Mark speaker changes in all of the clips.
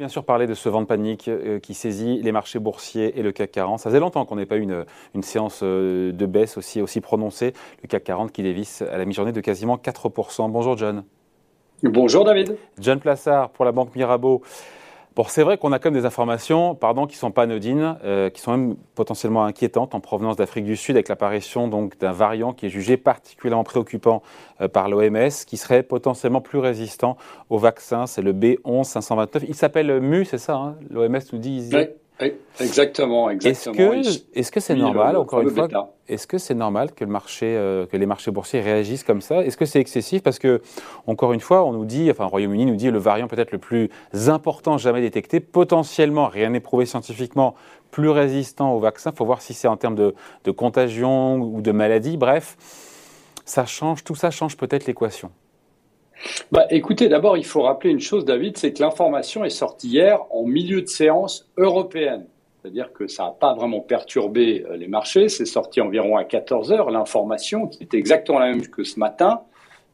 Speaker 1: bien sûr parler de ce vent de panique euh, qui saisit les marchés boursiers et le CAC 40. Ça faisait longtemps qu'on n'ait pas eu une, une, séance euh, de baisse aussi, aussi prononcée. Le CAC 40 qui dévisse à la mi-journée de quasiment 4%. Bonjour John.
Speaker 2: Bonjour David.
Speaker 1: John Plassard pour la Banque Mirabeau. Bon, c'est vrai qu'on a quand même des informations, pardon, qui sont pas anodines, euh, qui sont même potentiellement inquiétantes en provenance d'Afrique du Sud, avec l'apparition donc d'un variant qui est jugé particulièrement préoccupant euh, par l'OMS, qui serait potentiellement plus résistant au vaccin. C'est le B11-529. Il s'appelle MU, c'est ça hein? L'OMS nous dit.
Speaker 2: Exactement, exactement.
Speaker 1: Est-ce que c'est normal, encore une fois, est-ce que c'est normal que le marché, euh, que les marchés boursiers réagissent comme ça? Est-ce que c'est excessif? Parce que, encore une fois, on nous dit, enfin, le Royaume-Uni nous dit le variant peut-être le plus important jamais détecté, potentiellement, rien n'est prouvé scientifiquement, plus résistant au vaccin. Il faut voir si c'est en termes de, de contagion ou de maladie. Bref, ça change, tout ça change peut-être l'équation.
Speaker 2: Bah, écoutez, d'abord, il faut rappeler une chose, David, c'est que l'information est sortie hier en milieu de séance européenne. C'est-à-dire que ça n'a pas vraiment perturbé euh, les marchés. C'est sorti environ à 14 heures, l'information, qui était exactement la même que ce matin.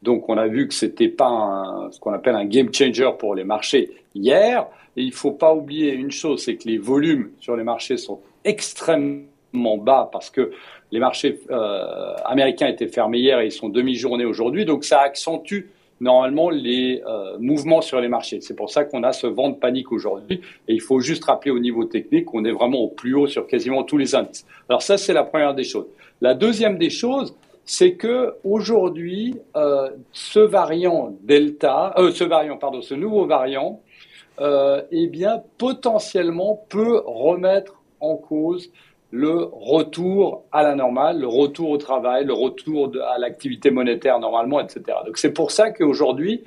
Speaker 2: Donc, on a vu que c'était pas ce qu'on appelle un game changer pour les marchés hier. Et il faut pas oublier une chose, c'est que les volumes sur les marchés sont extrêmement bas parce que les marchés euh, américains étaient fermés hier et ils sont demi-journée aujourd'hui. Donc, ça accentue normalement les euh, mouvements sur les marchés. C'est pour ça qu'on a ce vent de panique aujourd'hui. Et il faut juste rappeler au niveau technique qu'on est vraiment au plus haut sur quasiment tous les indices. Alors ça, c'est la première des choses. La deuxième des choses, c'est que aujourd'hui, euh, ce variant Delta, euh, ce variant, pardon, ce nouveau variant, euh, eh bien, potentiellement peut remettre en cause le retour à la normale, le retour au travail, le retour à l'activité monétaire normalement, etc. Donc c'est pour ça qu'aujourd'hui,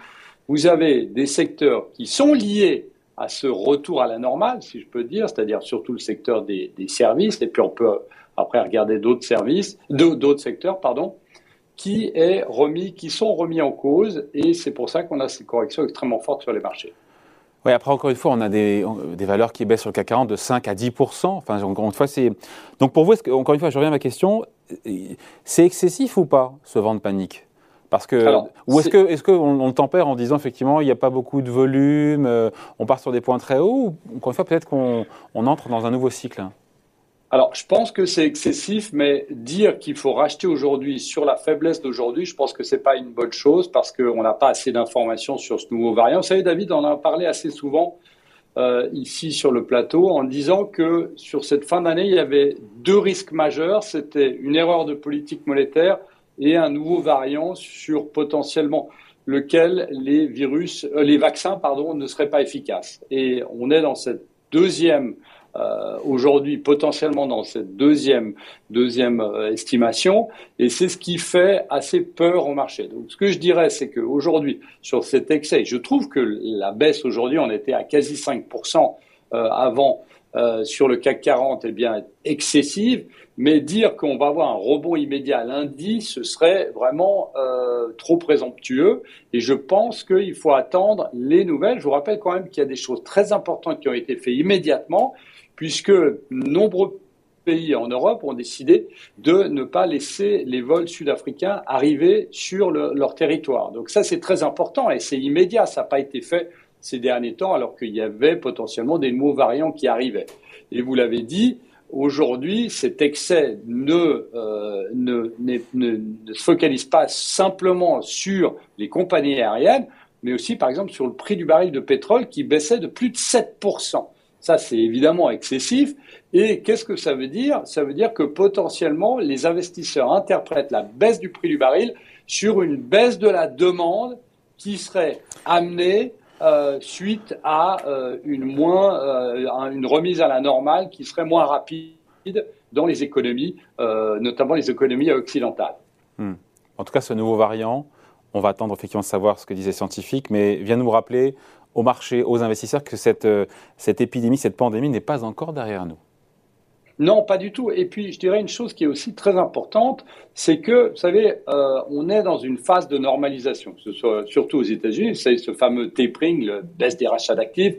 Speaker 2: vous avez des secteurs qui sont liés à ce retour à la normale, si je peux dire, c'est-à-dire surtout le secteur des, services, et puis on peut après regarder d'autres services, d'autres secteurs, pardon, qui qui sont remis en cause, et c'est pour ça qu'on a ces corrections extrêmement fortes sur les marchés.
Speaker 1: Oui, après, encore une fois, on a des, des, valeurs qui baissent sur le CAC 40 de 5 à 10 Enfin, encore une fois, c'est. Donc, pour vous, que, encore une fois, je reviens à ma question c'est excessif ou pas, ce vent de panique? Parce que, ou est-ce qu'on est qu'on le tempère en disant effectivement il n'y a pas beaucoup de volume, euh, on part sur des points très hauts, ou encore une fois peut-être qu'on entre dans un nouveau cycle
Speaker 2: alors, je pense que c'est excessif, mais dire qu'il faut racheter aujourd'hui sur la faiblesse d'aujourd'hui, je pense que c'est pas une bonne chose parce qu'on n'a pas assez d'informations sur ce nouveau variant. Vous savez, David, on en a parlé assez souvent euh, ici sur le plateau en disant que sur cette fin d'année, il y avait deux risques majeurs. C'était une erreur de politique monétaire et un nouveau variant sur potentiellement lequel les virus, euh, les vaccins, pardon, ne seraient pas efficaces. Et on est dans cette deuxième euh, aujourd'hui potentiellement dans cette deuxième deuxième euh, estimation et c'est ce qui fait assez peur au marché. Donc ce que je dirais c'est qu'aujourd'hui sur cet excès, je trouve que la baisse aujourd'hui on était à quasi 5% euh, avant sur le CAC 40 est bien excessive, mais dire qu'on va avoir un rebond immédiat lundi, ce serait vraiment trop présomptueux. Et je pense qu'il faut attendre les nouvelles. Je vous rappelle quand même qu'il y a des choses très importantes qui ont été faites immédiatement puisque nombreux pays en Europe ont décidé de ne pas laisser les vols sud-africains arriver sur leur territoire. Donc ça, c'est très important et c'est immédiat. Ça n'a pas été fait ces derniers temps alors qu'il y avait potentiellement des nouveaux variants qui arrivaient. Et vous l'avez dit, aujourd'hui, cet excès ne, euh, ne, ne, se focalise pas simplement sur les compagnies aériennes, mais aussi, par exemple, sur le prix du baril de pétrole qui baissait de plus de 7%. Ça, c'est évidemment excessif. Et qu'est-ce que ça veut dire? Ça veut dire que potentiellement, les investisseurs interprètent la baisse du prix du baril sur une baisse de la demande qui serait amenée euh, suite à euh, euh, une remise à la normale qui serait moins rapide dans les économies, notamment les économies occidentales.
Speaker 1: Hmm. En tout cas, ce nouveau variant, on va attendre effectivement de savoir ce que disaient les scientifiques, mais vient nous rappeler au marché, aux investisseurs, que cette, euh, cette épidémie, cette pandémie n'est pas encore derrière nous
Speaker 2: non, pas du tout. Et puis, je dirais une chose qui est aussi très importante, c'est que, vous savez, euh, on est dans une phase de normalisation, ce soit, surtout aux États-Unis. C'est ce fameux tapering, le baisse des rachats d'actifs.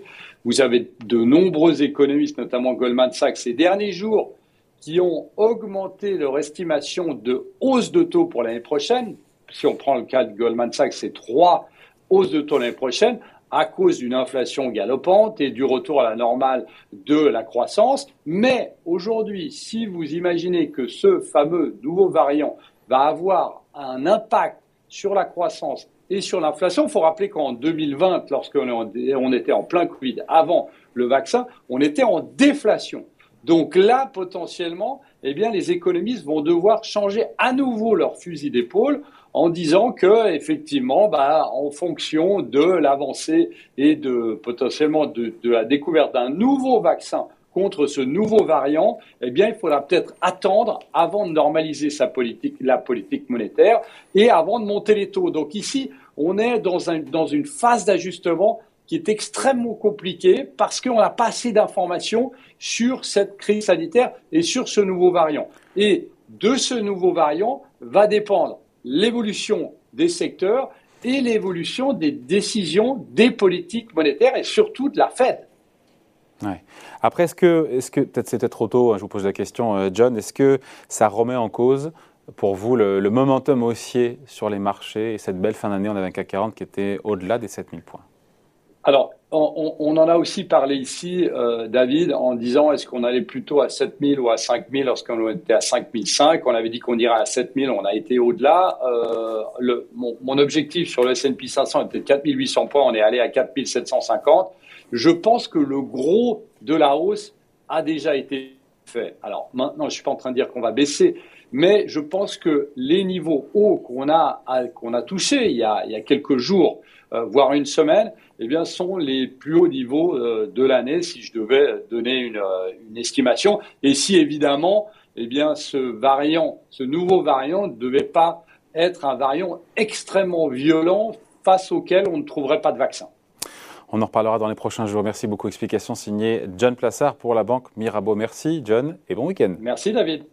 Speaker 2: Vous avez de nombreux économistes, notamment Goldman Sachs, ces derniers jours, qui ont augmenté leur estimation de hausse de taux pour l'année prochaine. Si on prend le cas de Goldman Sachs, c'est trois hausses de taux l'année prochaine, à cause d'une inflation galopante et du retour à la normale de la croissance. Mais aujourd'hui, si vous imaginez que ce fameux nouveau variant va avoir un impact sur la croissance et sur l'inflation, il faut rappeler qu'en 2020, lorsqu'on était en plein Covid, avant le vaccin, on était en déflation. Donc là, potentiellement, eh bien, les économistes vont devoir changer à nouveau leur fusil d'épaule en disant que, effectivement, bah, en fonction de l'avancée et de potentiellement de, la découverte d'un nouveau vaccin contre ce nouveau variant, eh bien, il faudra peut-être attendre avant de normaliser sa politique, la politique monétaire et avant de monter les taux. Donc ici, on est dans, un, dans une phase d'ajustement qui est extrêmement compliquée parce qu'on n'a pas assez d'informations sur cette crise sanitaire et sur ce nouveau variant. Et de ce nouveau variant va dépendre l'évolution des secteurs et l'évolution des décisions des politiques monétaires et surtout de la Fed.
Speaker 1: Après, est-ce que, est que peut-être c'était trop tôt, hein, je vous pose la question, euh, John, est-ce que ça remet en cause pour vous le, momentum haussier sur les marchés et cette belle fin d'année, on avait un CAC 40 qui était au-delà des 7000 points?
Speaker 2: Alors, on, en a aussi parlé ici, euh, David, en disant est-ce qu'on allait plutôt à 7000 ou à 5000 lorsqu'on était à 5005 On avait dit qu'on irait à 7000, on a été au-delà. Euh, mon, objectif sur le S&P 500 était de 4800 points, on est allé à 4750. Je pense que le gros de la hausse a déjà été Alors maintenant, je ne suis pas en train de dire qu'on va baisser, mais je pense que les niveaux hauts qu'on a, a touchés il y a, il y a quelques jours, euh, voire une semaine, eh bien, sont les plus hauts niveaux euh, de l'année, si je devais donner une, euh, une, estimation. Et si évidemment, eh bien, ce variant, ce nouveau variant, ne devait pas être un variant extrêmement violent face auquel on ne trouverait pas de vaccin.
Speaker 1: On en reparlera dans les prochains jours. Merci beaucoup. Explication signée John Plassard pour la banque Mirabeau. Merci John et bon week-end.
Speaker 2: Merci David.